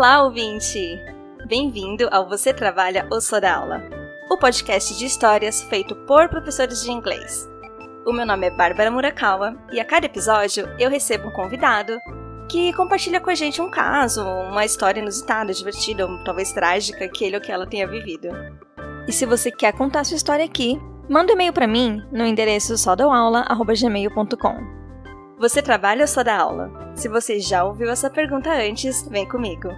Olá, ouvinte! Bem-vindo ao Você Trabalha ou Sou da Aula, o podcast de histórias feito por professores de inglês. O meu nome é Bárbara Murakawa e a cada episódio eu recebo um convidado que compartilha com a gente um caso, uma história inusitada, divertida ou talvez trágica que ele ou que ela tenha vivido. E se você quer contar sua história aqui, manda um e-mail para mim no endereço sodaula@gmail.com. Você trabalha ou só dá aula? Se você já ouviu essa pergunta antes, vem comigo.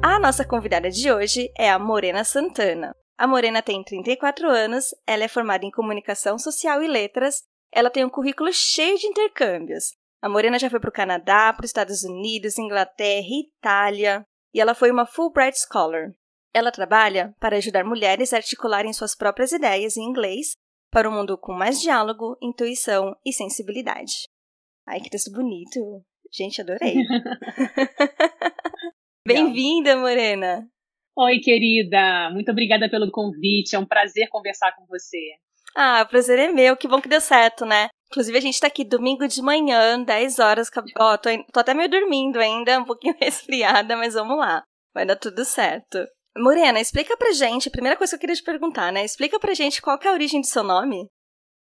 A nossa convidada de hoje é a Morena Santana. A Morena tem 34 anos, ela é formada em Comunicação Social e Letras, ela tem um currículo cheio de intercâmbios. A Morena já foi para o Canadá, para os Estados Unidos, Inglaterra, Itália, e ela foi uma Fulbright Scholar. Ela trabalha para ajudar mulheres a articularem suas próprias ideias em inglês para um mundo com mais diálogo, intuição e sensibilidade. Ai, que texto bonito! Gente, adorei! Bem-vinda, Morena! Oi, querida! Muito obrigada pelo convite, é um prazer conversar com você. Ah, o prazer é meu, que bom que deu certo, né? Inclusive, a gente tá aqui domingo de manhã, 10 horas. Ó, oh, tô, tô até meio dormindo ainda, um pouquinho resfriada, mas vamos lá. Vai dar tudo certo. Morena, explica pra gente, primeira coisa que eu queria te perguntar, né? Explica pra gente qual é a origem do seu nome.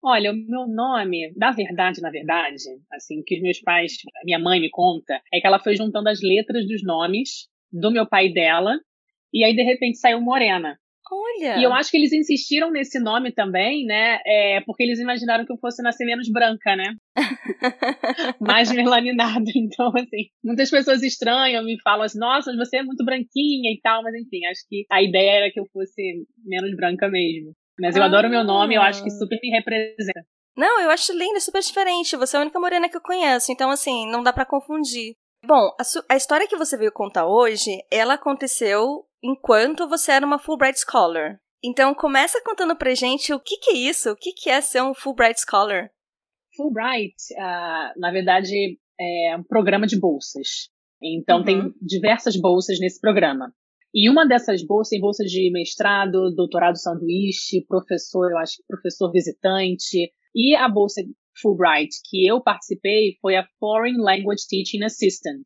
Olha, o meu nome, na verdade, na verdade, assim, o que os meus pais, minha mãe me conta, é que ela foi juntando as letras dos nomes do meu pai e dela, e aí de repente saiu Morena. Olha! E eu acho que eles insistiram nesse nome também, né? É, porque eles imaginaram que eu fosse nascer menos branca, né? Mais melaninada. Então, assim, muitas pessoas estranham, me falam assim, nossa, você é muito branquinha e tal, mas enfim, acho que a ideia era que eu fosse menos branca mesmo. Mas eu ah. adoro meu nome, eu acho que super me representa. Não, eu acho lindo, super diferente. Você é a única morena que eu conheço, então assim, não dá para confundir. Bom, a, a, história que você veio contar hoje, ela aconteceu enquanto você era uma Fulbright Scholar. Então, começa contando pra gente o que, que é isso, o que, que é ser um Fulbright Scholar. Fulbright, uh, na verdade, é um programa de bolsas. Então, uhum. tem diversas bolsas nesse programa. E uma dessas bolsas tem bolsa de mestrado, doutorado sanduíche, professor, eu acho que professor visitante. E a bolsa Fulbright que eu participei foi a Foreign Language Teaching Assistant,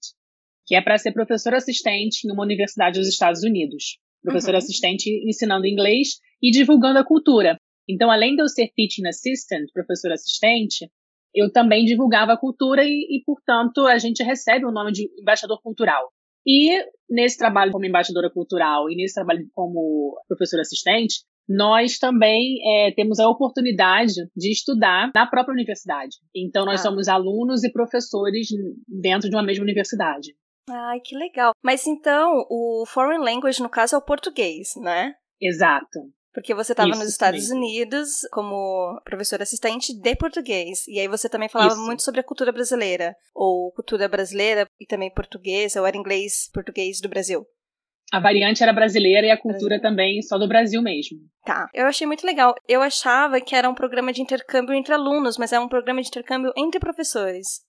que é para ser professor assistente em uma universidade dos Estados Unidos. Professor uhum. assistente ensinando inglês e divulgando a cultura. Então, além de eu ser teaching assistant, professor assistente, eu também divulgava a cultura e, e, portanto, a gente recebe o nome de embaixador cultural. E nesse trabalho como embaixadora cultural e nesse trabalho como professor assistente, nós também é, temos a oportunidade de estudar na própria universidade. Então, nós ah. somos alunos e professores dentro de uma mesma universidade. Ai, que legal. Mas então, o foreign language, no caso, é o português, né? Exato. Porque você estava nos Estados mesmo. Unidos como professor assistente de português. E aí você também falava Isso. muito sobre a cultura brasileira. Ou cultura brasileira e também português, ou era inglês, português do Brasil. A variante era brasileira e a cultura Brasil. também só do Brasil mesmo. Tá. Eu achei muito legal. Eu achava que era um programa de intercâmbio entre alunos, mas é um programa de intercâmbio entre professores.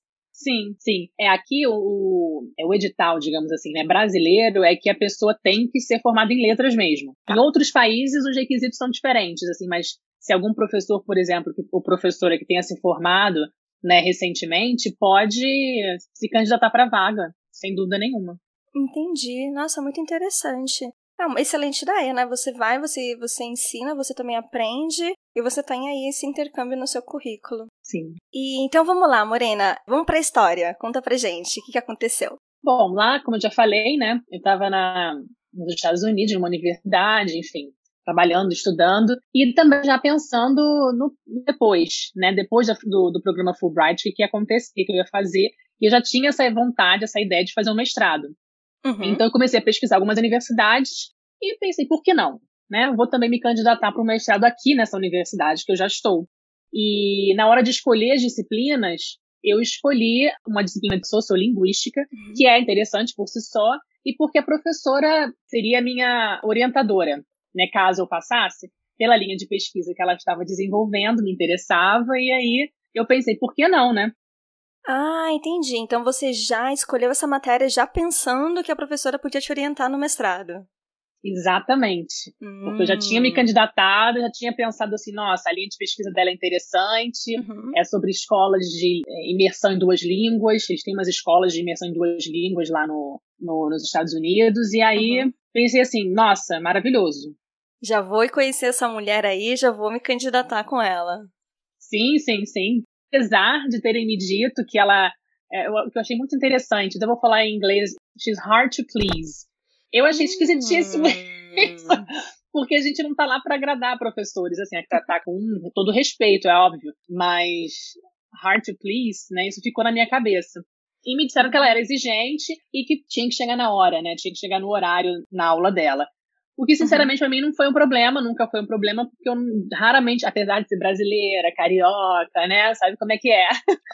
Sim, sim. É aqui o, é o edital, digamos assim, né, brasileiro é que a pessoa tem que ser formada em letras mesmo. Tá. Em outros países os requisitos são diferentes, assim, mas se algum professor, por exemplo, que, o professora que tenha se formado, né, recentemente, pode se candidatar para vaga, sem dúvida nenhuma. Entendi. Nossa, muito interessante. É uma excelente ideia, né? Você vai, você, você ensina, você também aprende e você tem aí esse intercâmbio no seu currículo. Sim. E então vamos lá, Morena, vamos para a história. Conta pra gente o que, que aconteceu. Bom, lá, como eu já falei, né? Eu estava nos Estados Unidos, numa universidade, enfim, trabalhando, estudando e também já pensando no depois, né? Depois do, do programa Fulbright, o que, que ia acontecer, o que eu ia fazer. E eu já tinha essa vontade, essa ideia de fazer um mestrado. Uhum. Então eu comecei a pesquisar algumas universidades e pensei, por que não? Né? Vou também me candidatar para um mestrado aqui nessa universidade que eu já estou. E na hora de escolher as disciplinas, eu escolhi uma disciplina de sociolinguística, uhum. que é interessante por si só, e porque a professora seria a minha orientadora, né, caso eu passasse, pela linha de pesquisa que ela estava desenvolvendo, me interessava, e aí eu pensei, por que não, né? Ah, entendi. Então você já escolheu essa matéria já pensando que a professora podia te orientar no mestrado. Exatamente. Hum. Porque eu já tinha me hum. candidatado, já tinha pensado assim, nossa, a linha de pesquisa dela é interessante, uhum. é sobre escolas de é, imersão em duas línguas, eles têm umas escolas de imersão em duas línguas lá no, no nos Estados Unidos, e aí uhum. pensei assim, nossa, maravilhoso. Já vou conhecer essa mulher aí, já vou me candidatar com ela. Sim, sim, sim. Apesar de terem me dito que ela, é, o que eu achei muito interessante, então eu vou falar em inglês, she's hard to please. Eu achei esquisitíssimo hum. isso. Porque a gente não tá lá para agradar professores, assim, é tratar com todo respeito, é óbvio. Mas hard to please, né? Isso ficou na minha cabeça. E me disseram que ela era exigente e que tinha que chegar na hora, né? Tinha que chegar no horário na aula dela. O que, sinceramente, uhum. para mim não foi um problema, nunca foi um problema, porque eu raramente, apesar de ser brasileira, carioca, né? Sabe como é que é?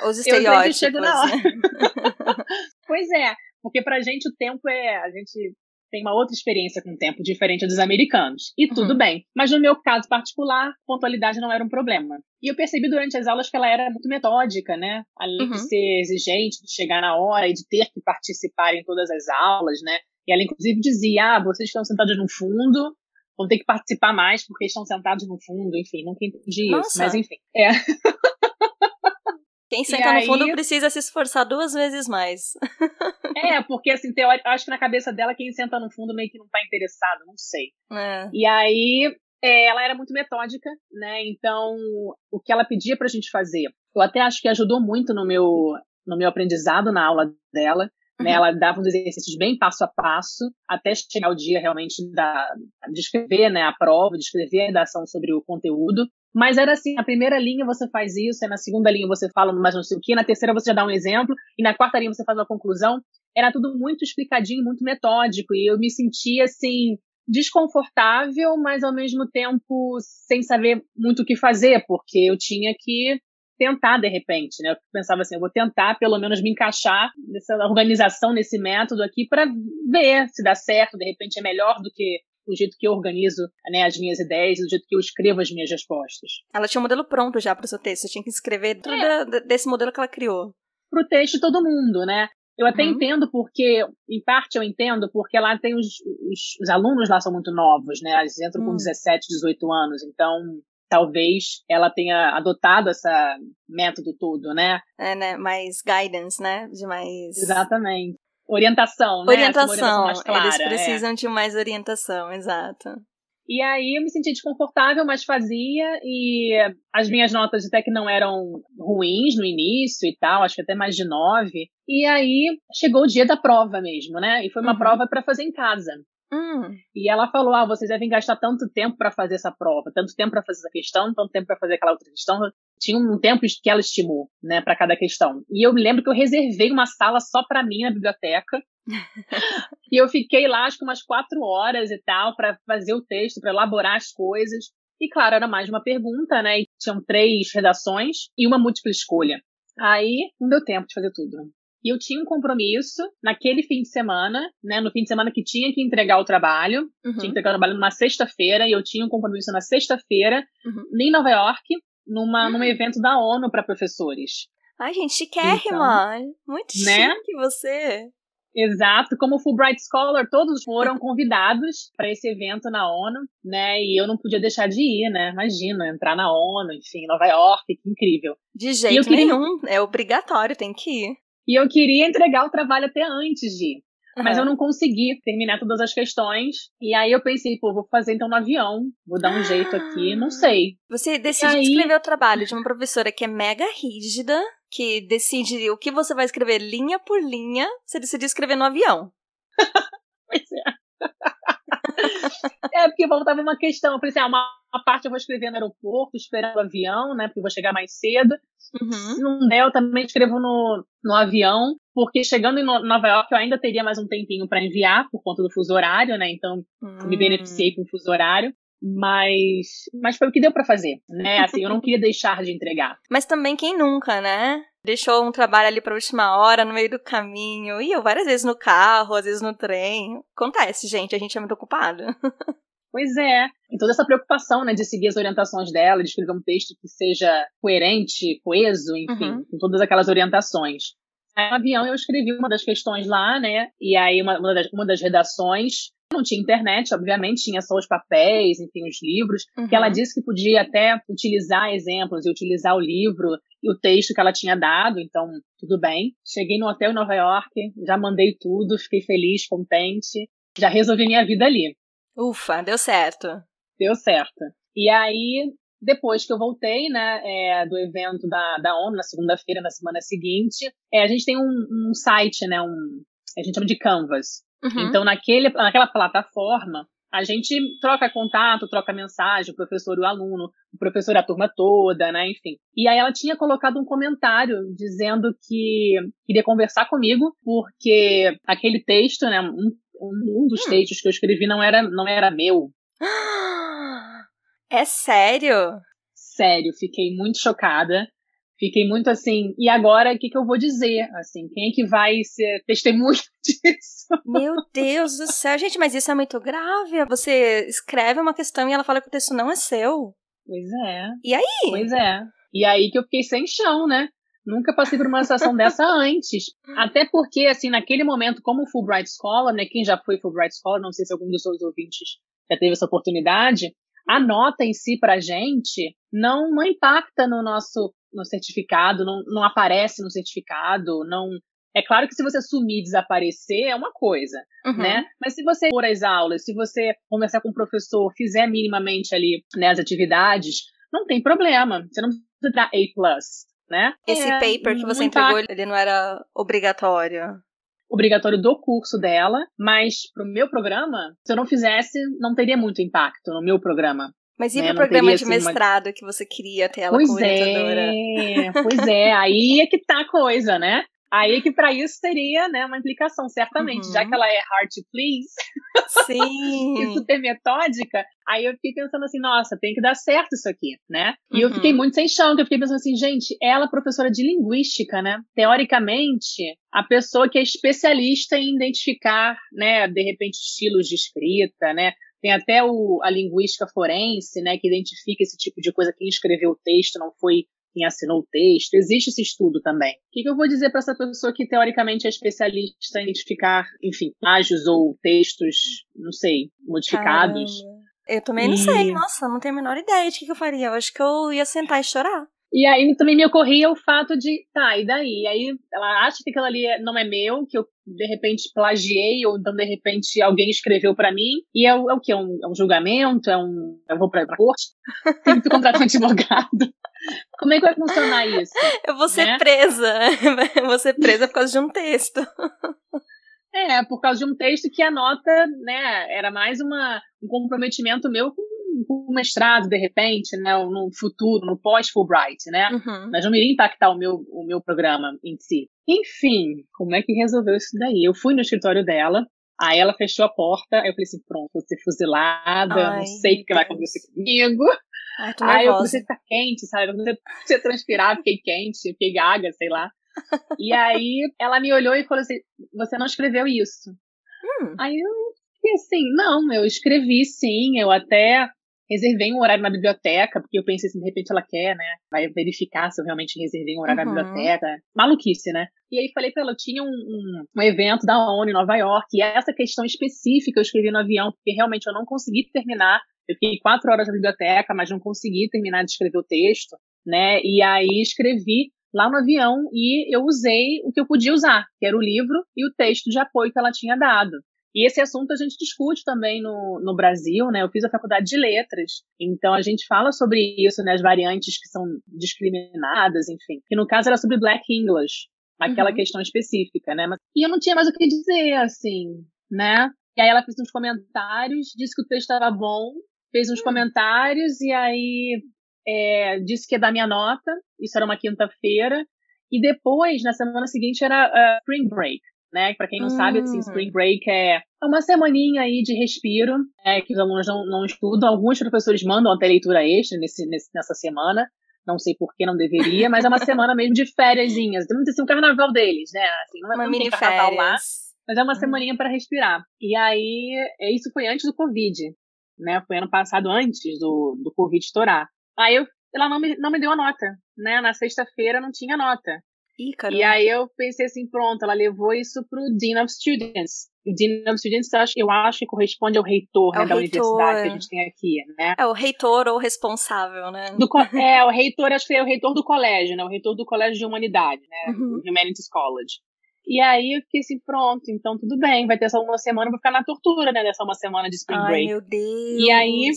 Os estereótipos. Eu chego na hora. Né? pois é, porque pra gente o tempo é. A gente tem uma outra experiência com o tempo diferente dos americanos. E tudo uhum. bem. Mas no meu caso particular, pontualidade não era um problema. E eu percebi durante as aulas que ela era muito metódica, né? Além uhum. de ser exigente, de chegar na hora e de ter que participar em todas as aulas, né? E ela inclusive dizia: ah, vocês estão sentados no fundo, vão ter que participar mais porque estão sentados no fundo. Enfim, nunca entendi Nossa. isso. Mas enfim. É. Quem senta no fundo precisa se esforçar duas vezes mais. é, porque assim, eu acho que na cabeça dela quem senta no fundo meio que não tá interessado, não sei. É. E aí é, ela era muito metódica, né? Então, o que ela pedia pra gente fazer, eu até acho que ajudou muito no meu, no meu aprendizado na aula dela. Né, uhum. Ela dava uns exercícios bem passo a passo, até chegar o dia realmente da, de escrever né, a prova, de escrever a redação sobre o conteúdo. Mas era assim, a primeira linha você faz isso, na segunda linha você fala mais não sei o que, na terceira você já dá um exemplo, e na quarta linha você faz uma conclusão. Era tudo muito explicadinho, muito metódico, e eu me sentia assim, desconfortável, mas ao mesmo tempo sem saber muito o que fazer, porque eu tinha que tentar de repente, né? Eu pensava assim, eu vou tentar pelo menos me encaixar nessa organização, nesse método aqui para ver se dá certo, de repente é melhor do que o jeito que eu organizo né, as minhas ideias, o jeito que eu escrevo as minhas respostas. Ela tinha um modelo pronto já para o seu texto, você tinha que escrever tudo é. desse modelo que ela criou. Para o texto todo mundo, né? Eu até uhum. entendo porque, em parte eu entendo, porque lá tem os, os, os, alunos lá são muito novos, né? Eles entram uhum. com 17, hum. 18 anos, então talvez ela tenha adotado esse método todo, né? É, né? Mais guidance, né? De mais. Exatamente orientação, né? Orientação. orientação clara, Eles é. precisam é. de mais orientação, exato. E aí eu me senti desconfortável, mas fazia, e as minhas notas até que não eram ruins no início e tal, acho que até mais de nove. E aí chegou o dia da prova mesmo, né? E foi uma uhum. prova para fazer em casa. Hum. E ela falou: Ah, vocês devem gastar tanto tempo para fazer essa prova, tanto tempo para fazer essa questão, tanto tempo para fazer aquela outra questão. Tinha um tempo que ela estimou, né, para cada questão. E eu me lembro que eu reservei uma sala só para mim na biblioteca. e eu fiquei lá, acho que umas quatro horas e tal, para fazer o texto, para elaborar as coisas. E claro, era mais uma pergunta, né? E tinham três redações e uma múltipla escolha. Aí não deu tempo de fazer tudo. E eu tinha um compromisso naquele fim de semana, né? No fim de semana que tinha que entregar o trabalho. Uhum. Tinha que entregar o trabalho numa sexta-feira, e eu tinha um compromisso na sexta-feira, uhum. em Nova York, numa, uhum. num evento da ONU para professores. Ai, gente, chiquérrima! Então, Muito né? chique você! Exato, como Fulbright Scholar, todos foram convidados para esse evento na ONU, né? E eu não podia deixar de ir, né? Imagina, entrar na ONU, enfim, Nova York, que incrível. De jeito queria... nenhum, é obrigatório, tem que ir. E eu queria entregar o trabalho até antes de ir. Uhum. Mas eu não consegui terminar todas as questões. E aí eu pensei, pô, vou fazer então no avião. Vou dar um jeito aqui, não sei. Você decide aí... escrever o trabalho de uma professora que é mega rígida, que decide o que você vai escrever linha por linha. Você decidiu escrever no avião. pois é. é, porque voltava uma questão. Eu falei assim, ah, uma, uma parte eu vou escrever no aeroporto, esperando o avião, né? Porque eu vou chegar mais cedo. Uhum. Se não der, eu também escrevo no, no avião, porque chegando em Nova York eu ainda teria mais um tempinho para enviar, por conta do fuso horário, né? Então, uhum. me hum. beneficiei com o fuso horário. Mas, mas foi o que deu para fazer, né? Assim, eu não queria deixar de entregar. Mas também quem nunca, né? Deixou um trabalho ali pra última hora, no meio do caminho. E eu várias vezes no carro, às vezes no trem. Acontece, gente, a gente é muito ocupado. Pois é. E toda essa preocupação, né, de seguir as orientações dela, de escrever um texto que seja coerente, coeso, enfim, uhum. com todas aquelas orientações. No avião eu escrevi uma das questões lá, né, e aí uma, uma, das, uma das redações não tinha internet, obviamente, tinha só os papéis, enfim, os livros, uhum. que ela disse que podia até utilizar exemplos e utilizar o livro e o texto que ela tinha dado, então tudo bem. Cheguei no hotel em Nova York, já mandei tudo, fiquei feliz, contente, já resolvi minha vida ali. Ufa, deu certo. Deu certo. E aí, depois que eu voltei, né, é, do evento da, da ONU, na segunda-feira, na semana seguinte, é, a gente tem um, um site, né, um, a gente chama de Canvas. Uhum. Então, naquele, naquela plataforma, a gente troca contato, troca mensagem, o professor e o aluno, o professor e a turma toda, né, enfim. E aí ela tinha colocado um comentário dizendo que queria conversar comigo, porque aquele texto, né, um, um dos hum. textos que eu escrevi não era, não era meu. É sério? Sério, fiquei muito chocada. Fiquei muito assim, e agora o que, que eu vou dizer? Assim, quem é que vai ser testemunha disso? Meu Deus do céu, gente, mas isso é muito grave. Você escreve uma questão e ela fala que o texto não é seu. Pois é. E aí? Pois é. E aí que eu fiquei sem chão, né? Nunca passei por uma situação dessa antes. Até porque, assim, naquele momento, como Fulbright Scholar, né? Quem já foi Fulbright Scholar, não sei se algum dos seus ouvintes já teve essa oportunidade, a nota em si para a gente não, não impacta no nosso no certificado, não, não aparece no certificado, não. É claro que se você sumir e desaparecer é uma coisa, uhum. né? Mas se você for às aulas, se você conversar com o professor, fizer minimamente ali né, as atividades, não tem problema. Você não precisa dar A+, né? Esse é, paper que você entregou, ele não era obrigatório? obrigatório do curso dela, mas pro meu programa, se eu não fizesse, não teria muito impacto no meu programa. Mas e né? pro programa de mestrado uma... que você queria ter ela pois como orientadora? É, pois é, aí é que tá a coisa, né? Aí que para isso teria, né, uma implicação, certamente, uhum. já que ela é hard to please. Sim. e super metódica, aí eu fiquei pensando assim, nossa, tem que dar certo isso aqui, né? E uhum. eu fiquei muito sem chão, que eu fiquei pensando assim, gente, ela é professora de linguística, né? Teoricamente, a pessoa que é especialista em identificar, né, de repente estilos de escrita, né? Tem até o, a linguística forense, né, que identifica esse tipo de coisa. Quem escreveu o texto não foi quem assinou o texto. Existe esse estudo também. O que, que eu vou dizer para essa pessoa que teoricamente é especialista em identificar, enfim, plágios ou textos, não sei, modificados? Caramba. Eu também e... não sei, nossa, não tenho a menor ideia de que, que eu faria. Eu acho que eu ia sentar e chorar. E aí também me ocorria o fato de, tá, e daí? E aí ela acha que aquilo ali é, não é meu, que eu de repente plagiei, ou então de repente alguém escreveu para mim, e é, o, é o que? É um, é um julgamento? É um. Eu vou pra, pra corte? Tem que contratar um advogado. Como é que vai funcionar isso? Eu vou ser né? presa. Eu vou ser presa por causa de um texto. É, por causa de um texto que a nota, né, era mais uma, um comprometimento meu com um mestrado, de repente, né, no futuro, no pós-Fulbright, né? Uhum. Mas não iria impactar o meu, o meu programa em si. Enfim, como é que resolveu isso daí? Eu fui no escritório dela, aí ela fechou a porta, aí eu falei assim, pronto, vou ser fuzilada, Ai, não sei o que vai acontecer comigo. Ai, aí eu comecei a ficar quente, sabe? Eu comecei a transpirar, fiquei quente, fiquei gaga, sei lá. e aí ela me olhou e falou assim, você não escreveu isso. Hum. Aí eu fiquei assim, não, eu escrevi sim, eu até reservei um horário na biblioteca, porque eu pensei assim, de repente ela quer, né? Vai verificar se eu realmente reservei um horário uhum. na biblioteca. Maluquice, né? E aí falei pra ela, eu tinha um, um, um, evento da ONU em Nova York, e essa questão específica eu escrevi no avião, porque realmente eu não consegui terminar. Eu fiquei quatro horas na biblioteca, mas não consegui terminar de escrever o texto, né? E aí escrevi lá no avião e eu usei o que eu podia usar, que era o livro e o texto de apoio que ela tinha dado. E esse assunto a gente discute também no, no Brasil, né? Eu fiz a faculdade de letras, então a gente fala sobre isso, né? As variantes que são discriminadas, enfim. Que no caso era sobre Black English, aquela uhum. questão específica, né? E eu não tinha mais o que dizer, assim, né? E aí ela fez uns comentários, disse que o texto estava bom, fez uns uhum. comentários e aí é, disse que ia dar minha nota. Isso era uma quinta-feira. E depois, na semana seguinte, era uh, Spring Break né? Para quem não hum. sabe, assim, Spring Break é uma semaninha aí de respiro, é, que os alunos não, não estudam. Alguns professores mandam até leitura extra nesse, nesse, nessa semana. Não sei por que não deveria, mas é uma semana mesmo de férias. Tem assim, um carnaval deles, né? Assim, não é uma mini carnaval lá, mas é uma hum. semaninha para respirar. E aí, é, isso foi antes do Covid, né? Foi ano passado, antes do, do Covid estourar. Aí eu, ela não me, não me deu a nota, né? Na sexta-feira não tinha nota. Ih, e aí eu pensei assim, pronto, ela levou isso pro Dean of Students. O Dean of Students, eu acho, eu acho que corresponde ao reitor é né, da reitor. universidade que a gente tem aqui, né? É o reitor ou responsável, né? Do, é, o reitor, acho que é o reitor do colégio, né? O reitor do colégio de humanidade, né? Uhum. Humanities College. E aí eu fiquei assim, pronto, então tudo bem, vai ter essa uma semana, vou ficar na tortura, né? Dessa uma semana de Spring Ai, Break. meu Deus. E aí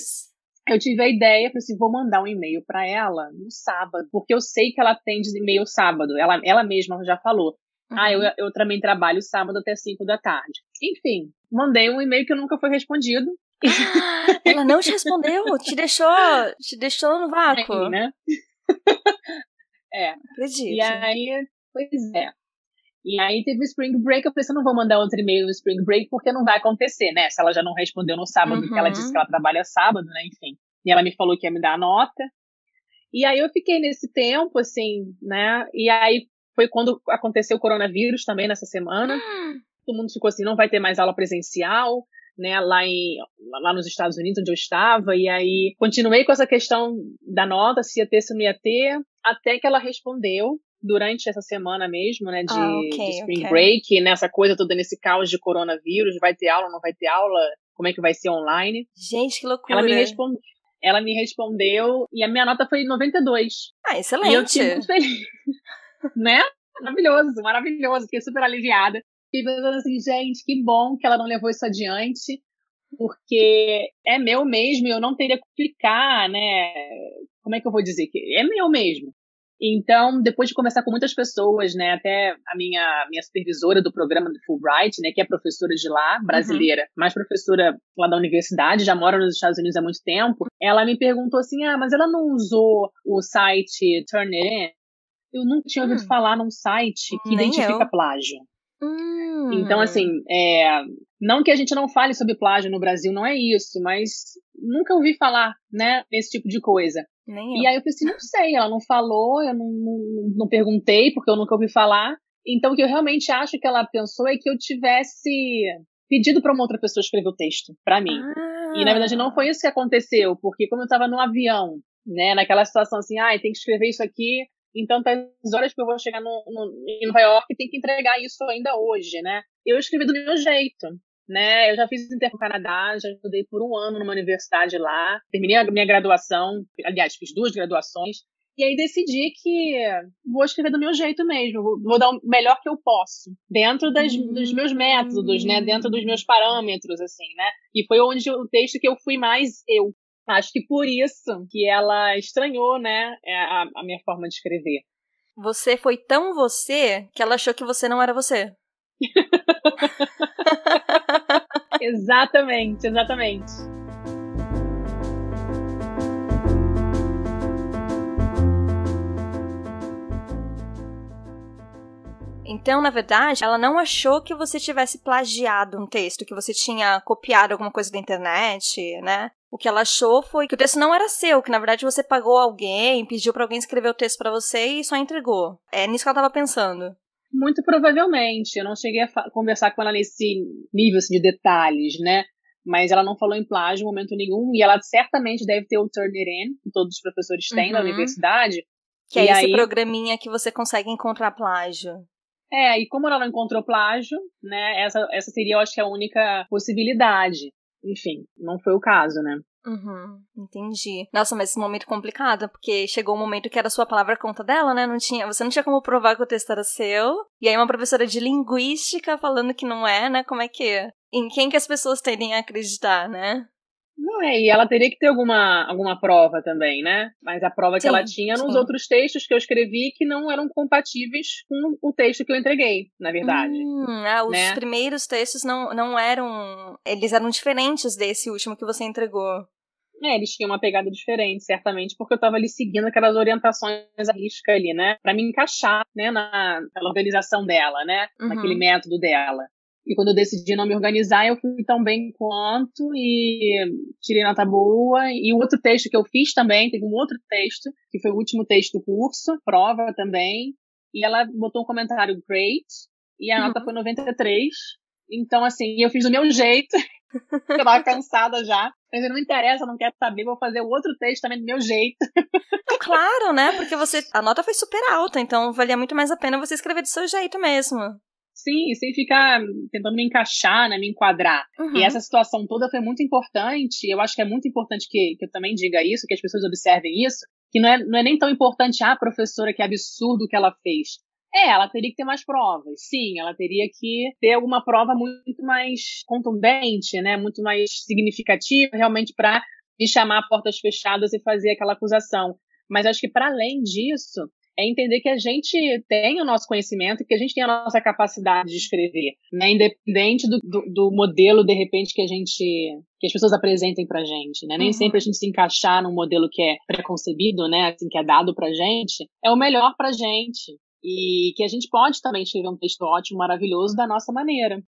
eu tive a ideia, falei assim, vou mandar um e-mail para ela no sábado, porque eu sei que ela atende e-mail sábado. Ela, ela mesma já falou. Uhum. Ah, eu, eu também trabalho sábado até 5 da tarde. Enfim, mandei um e-mail que nunca foi respondido. ela não te respondeu, te deixou, te deixou no vácuo. Aí, né? é. Acredito. E aí, pois é. E aí teve o Spring Break, eu pensei, não vou mandar outro e-mail no Spring Break porque não vai acontecer, né? Se ela já não respondeu no sábado, Uhum. porque ela disse que ela trabalha sábado, né? Enfim. E ela me falou que ia me dar a nota. E aí eu fiquei nesse tempo, assim, né? E aí foi quando aconteceu o coronavírus também nessa semana. Todo mundo ficou assim, não vai ter mais aula presencial, né? Lá, em, lá nos Estados Unidos, onde eu estava. E aí continuei com essa questão da nota, se ia ter, se não ia ter, até que ela respondeu durante essa semana mesmo, né, de, Ah, ok, de Spring ok. Break, nessa coisa toda, nesse caos de coronavírus, vai ter aula, não vai ter aula, como é que vai ser online. Gente, que loucura. Ela me, respondeu, ela me respondeu e a minha nota foi 92. Ah, E eu excelente. fiquei muito feliz. né? Maravilhoso, maravilhoso. Fiquei super aliviada. Fiquei pensando assim, gente, que bom que ela não levou isso adiante, porque é meu mesmo e eu não teria que explicar, né? Como é que eu vou dizer? que É meu mesmo. Então, depois de conversar com muitas pessoas, né, até a minha, minha supervisora do programa do Fulbright, né, que é professora de lá, brasileira, mas professora lá da universidade, já mora nos Estados Unidos há muito tempo, ela me perguntou assim, ah, mas ela não usou o site Turnitin? Eu nunca tinha ouvido Hum. falar num site que Nem identifica eu. plágio. Hum. Então, assim, é, não que a gente não fale sobre plágio no Brasil, não é isso, mas nunca ouvi falar, né, nesse tipo de coisa. Nem eu. E aí eu pensei, não sei, ela não falou, eu não, não, não perguntei, porque eu nunca ouvi falar. Então, o que eu realmente acho que ela pensou é que eu tivesse pedido para uma outra pessoa escrever o texto para mim. Ah. E na verdade não foi isso que aconteceu, porque como eu estava no avião, né, naquela situação assim, ah, tem que escrever isso aqui, então tá as horas que eu vou chegar no, no, em Nova York e tem que entregar isso ainda hoje, né? Eu escrevi do meu jeito, né? Eu já fiz intercâmbio no Canadá, já estudei por um ano numa universidade lá, terminei a minha graduação, aliás, fiz duas graduações, e aí decidi que vou escrever do meu jeito mesmo, vou- dar o melhor que eu posso, dentro das, Hum. dos meus métodos, né? Dentro dos meus parâmetros, assim, né? E foi onde o texto que eu fui mais eu. Acho que por isso que ela estranhou, né, é, a, a minha forma de escrever. Você foi tão você que ela achou que você não era você. exatamente, exatamente. Então, na verdade, ela não achou que você tivesse plagiado um texto, que você tinha copiado alguma coisa da internet, né? O que ela achou foi que o texto não era seu, que na verdade você pagou alguém, pediu pra alguém escrever o texto pra você e só entregou. É nisso que ela tava pensando. Muito provavelmente. Eu não cheguei a conversar com ela nesse nível assim, de detalhes, né? Mas ela não falou em plágio em momento nenhum. E ela certamente deve ter o Turn It In, que todos os professores têm na Uhum. universidade. Que é esse aí- programinha que você consegue encontrar plágio. É, e como ela não encontrou plágio, né? Essa, essa seria, eu acho que, a única possibilidade. Enfim, não foi o caso, né? Uhum, entendi. Nossa, mas esse momento complicado, porque chegou um momento que era sua palavra conta dela, né? Não tinha, você não tinha como provar que o texto era seu. E aí uma professora de linguística falando que não é, né? Como é que? Em quem que as pessoas tendem a acreditar, né? Não é, e ela teria que ter alguma, alguma prova também, né? Mas a prova que Sim, ela tinha nos sim. outros textos que eu escrevi que não eram compatíveis com o texto que eu entreguei, na verdade. Hum, ah, os né? primeiros textos não, não eram. Eles eram diferentes desse último que você entregou. É, eles tinham uma pegada diferente, certamente, porque eu tava ali seguindo aquelas orientações à risca ali, né? Pra me encaixar, né, na, na organização dela, né? Uhum. Naquele método dela. E quando eu decidi não me organizar, eu fui tão bem quanto e tirei nota boa. E o outro texto que eu fiz também, teve um outro texto, que foi o último texto do curso, prova também. E ela botou um comentário great, e a Uhum. nota foi 93. Então, assim, eu fiz do meu jeito. eu tava cansada já. Mas não interessa, não quero saber, vou fazer o outro texto também do meu jeito. Claro, né? Porque você. A nota foi super alta, então valia muito mais a pena você escrever do seu jeito mesmo. Sim, sem ficar tentando me encaixar, né, me enquadrar. Uhum. E essa situação toda foi muito importante. Eu acho que é muito importante que, que eu também diga isso, que as pessoas observem isso, que não é, não é nem tão importante, ah, professora, que absurdo que ela fez. É, ela teria que ter mais provas. Sim, ela teria que ter alguma prova muito mais contundente, né? Muito mais significativa, realmente, para me chamar a portas fechadas e fazer aquela acusação. Mas acho que, para além disso, é entender que a gente tem o nosso conhecimento e que a gente tem a nossa capacidade de escrever, né? Independente do, do, do modelo, de repente, que a gente que as pessoas apresentem pra gente, né? Nem uhum. sempre a gente se encaixar num modelo que é preconcebido, né? Assim, que é dado pra gente, é o melhor pra gente. E que a gente pode também escrever um texto ótimo, maravilhoso, da nossa maneira.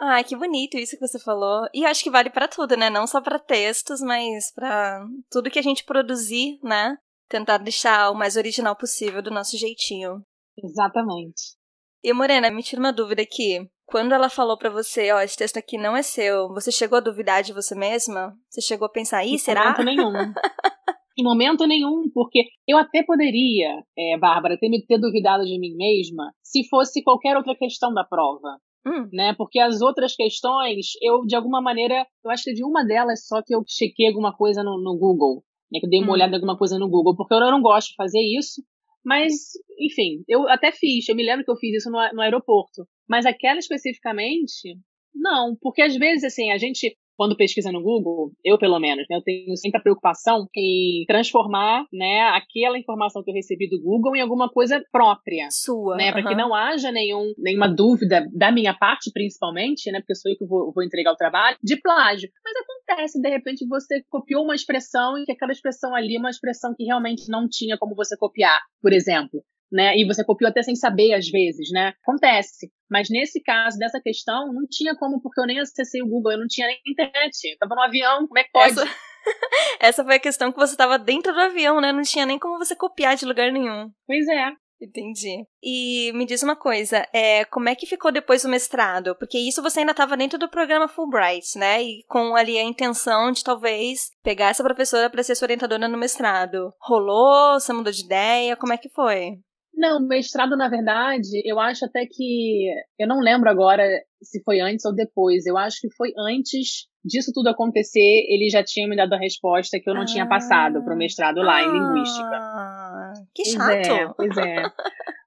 Ai, que bonito isso que você falou. E acho que vale para tudo, né? Não só para textos, mas para tudo que a gente produzir, né? Tentar deixar o mais original possível do nosso jeitinho. Exatamente. E Morena, me tira uma dúvida aqui. Quando ela falou para você, ó, esse texto aqui não é seu, você chegou a duvidar de você mesma? Você chegou a pensar, ih, será? Momento nenhum. em momento nenhum, porque eu até poderia, é, Bárbara, ter, me, ter duvidado de mim mesma se fosse qualquer outra questão da prova. Hum. Né? Porque as outras questões, eu, de alguma maneira, eu acho que de uma delas só que eu chequei alguma coisa no, no Google, né? Que eu dei uma hum. olhada em alguma coisa no Google, porque eu não gosto de fazer isso, mas, enfim, eu até fiz, eu me lembro que eu fiz isso no, no aeroporto. Mas aquela especificamente, não, porque às vezes, assim, a gente quando pesquisa no Google, eu pelo menos, né, eu tenho sempre a preocupação em transformar, né, aquela informação que eu recebi do Google em alguma coisa própria. Sua. Né, para que não haja nenhum, nenhuma dúvida da minha parte, principalmente, né, porque sou eu que vou, vou entregar o trabalho, de plágio. Mas acontece, de repente, você copiou uma expressão e que aquela expressão ali é uma expressão que realmente não tinha como você copiar, por exemplo né? E você copiou até sem saber, às vezes, né? Acontece. Mas nesse caso, dessa questão, não tinha como, porque eu nem acessei o Google, eu não tinha nem internet. Eu tava no avião, como é que pode? Essa, Essa foi a questão que você tava dentro do avião, né? Não tinha nem como você copiar de lugar nenhum. Pois é. Entendi. E me diz uma coisa, é, como é que ficou depois do mestrado? Porque isso você ainda estava dentro do programa Fulbright, né? E com ali a intenção de talvez pegar essa professora para ser sua orientadora no mestrado. Rolou? Você mudou de ideia? Como é que foi? Não, mestrado, na verdade, eu acho até que. Eu não lembro agora se foi antes ou depois. Eu acho que foi antes disso tudo acontecer, ele já tinha me dado a resposta que eu não ah, tinha passado para o mestrado lá ah, em linguística. Que chato! Pois é, pois é.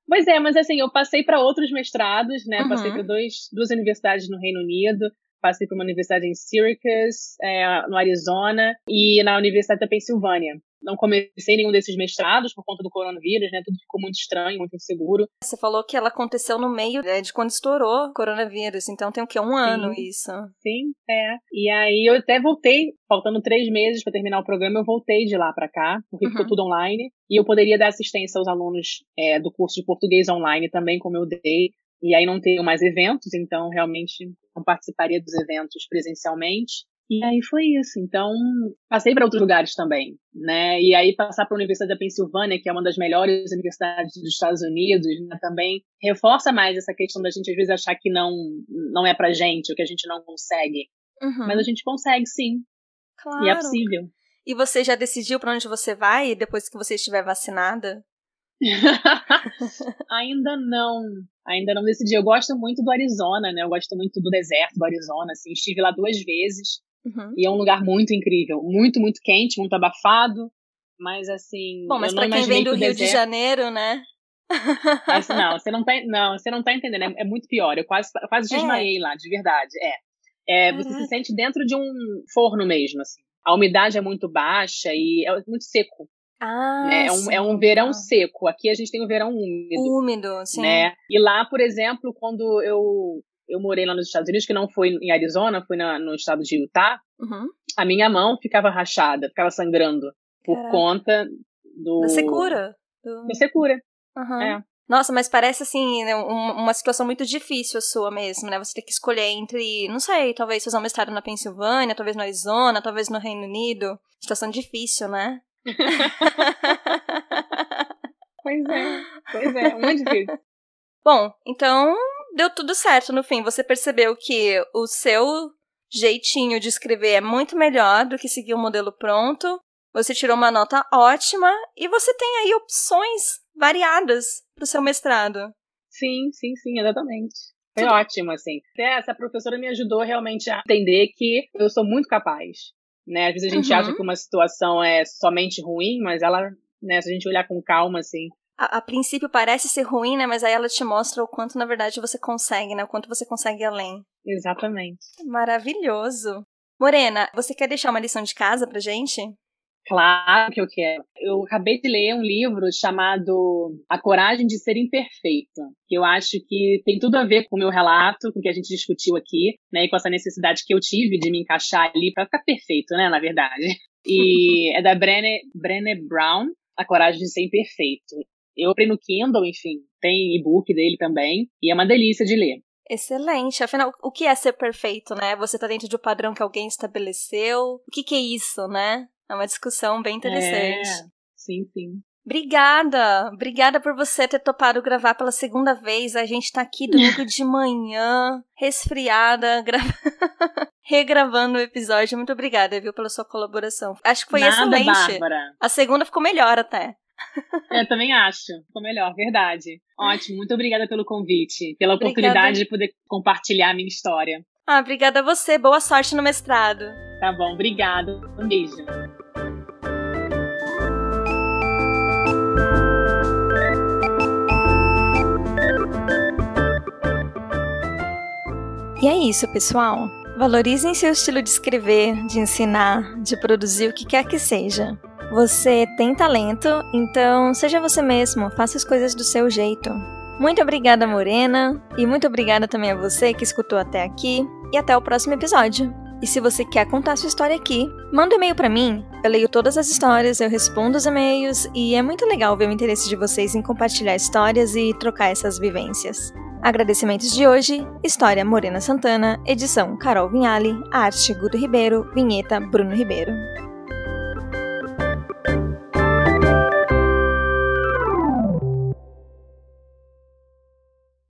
pois é, mas assim, eu passei para outros mestrados, né? Uhum. Passei para duas universidades no Reino Unido passei por uma universidade em Syracuse, é, no Arizona, e na Universidade da Pensilvânia não comecei nenhum desses mestrados por conta do coronavírus, né? Tudo ficou muito estranho, muito inseguro. Você falou que ela aconteceu no meio né, de quando estourou o coronavírus, então tem o quê? Um Sim. ano isso. Sim, é. E aí eu até voltei, faltando três meses para terminar o programa, eu voltei de lá para cá, porque uhum. ficou tudo online. E eu poderia dar assistência aos alunos é, do curso de português online também, como eu dei. E aí não tenho mais eventos, então realmente não participaria dos eventos presencialmente. E aí foi isso. Então, passei para outros lugares também, né? E aí passar para a Universidade da Pensilvânia, que é uma das melhores universidades dos Estados Unidos, né? também reforça mais essa questão da gente às vezes achar que não não é pra gente, ou que a gente não consegue. Uhum. Mas a gente consegue sim. Claro. E é possível. E você já decidiu para onde você vai depois que você estiver vacinada? Ainda não. Ainda não decidi. Eu gosto muito do Arizona, né? Eu gosto muito do deserto do Arizona, assim. Estive lá duas vezes. Uhum. E é um lugar muito incrível. Muito, muito quente, muito abafado. Mas assim. Bom, mas pra quem vem do Rio deserto... de Janeiro, né? Mas, não, você não tá, não, você não tá entendendo. É, é muito pior. Eu quase, quase é. desmaiei é. lá, de verdade. É. é você se sente dentro de um forno mesmo, assim. A umidade é muito baixa e é muito seco. Ah, né? é, um, é um verão seco. Aqui a gente tem um verão úmido. Úmido, sim. Né? E lá, por exemplo, quando eu eu morei lá nos Estados Unidos, que não foi em Arizona, foi na, no estado de Utah, uhum. a minha mão ficava rachada, ficava sangrando por Caraca. conta do. Da secura. Do... Da secura. Uhum. É. Nossa, mas parece assim, né, uma situação muito difícil a sua mesmo, né? Você tem que escolher entre, não sei, talvez fazer um mestrado na Pensilvânia, talvez no Arizona, talvez no Reino Unido. Situação difícil, né? pois é, pois é, muito difícil. Bom, então deu tudo certo no fim. Você percebeu que o seu jeitinho de escrever é muito melhor do que seguir o um modelo pronto. Você tirou uma nota ótima e você tem aí opções variadas para o seu mestrado. Sim, sim, sim, exatamente. Foi ótimo, assim. Essa professora me ajudou realmente a entender que eu sou muito capaz. Né? Às vezes a gente uhum. acha que uma situação é somente ruim, mas ela, né, se a gente olhar com calma, assim, a, a, princípio parece ser ruim, né? Mas aí ela te mostra o quanto, na verdade, você consegue, né? O quanto você consegue além. Exatamente. Maravilhoso. Morena, você quer deixar uma lição de casa pra gente? Claro que eu quero. Eu acabei de ler um livro chamado A Coragem de Ser Imperfeito, que eu acho que tem tudo a ver com o meu relato, com o que a gente discutiu aqui, né, e com essa necessidade que eu tive de me encaixar ali para ficar perfeito, né, na verdade. E é da Brené, Brené Brown, A Coragem de Ser Imperfeito. Eu comprei no Kindle, enfim, tem e-book dele também, e é uma delícia de ler. Excelente. Afinal, o que é ser perfeito, né? Você tá dentro de um padrão que alguém estabeleceu. O que, que é isso, né? É uma discussão bem interessante. É, sim, sim. Obrigada! Obrigada por você ter topado gravar pela segunda vez. A gente tá aqui domingo de manhã, resfriada, gra... regravando o episódio. Muito obrigada, viu, pela sua colaboração. Acho que foi Nada, excelente. Bárbara. A segunda ficou melhor até. Eu também acho. Ficou melhor, verdade. Ótimo, muito obrigada pelo convite, pela oportunidade obrigada. de poder compartilhar a minha história. Ah, obrigada a você. Boa sorte no mestrado. Tá bom, obrigado. Um beijo. E é isso, pessoal. Valorizem seu estilo de escrever, de ensinar, de produzir o que quer que seja. Você tem talento, então seja você mesmo, faça as coisas do seu jeito. Muito obrigada, Morena, e muito obrigada também a você que escutou até aqui, e até o próximo episódio. E se você quer contar sua história aqui, manda um e-mail para mim. Eu leio todas as histórias, eu respondo os e-mails e é muito legal ver o interesse de vocês em compartilhar histórias e trocar essas vivências. Agradecimentos de hoje: História Morena Santana, edição Carol Vinhali, arte Guto Ribeiro, vinheta Bruno Ribeiro.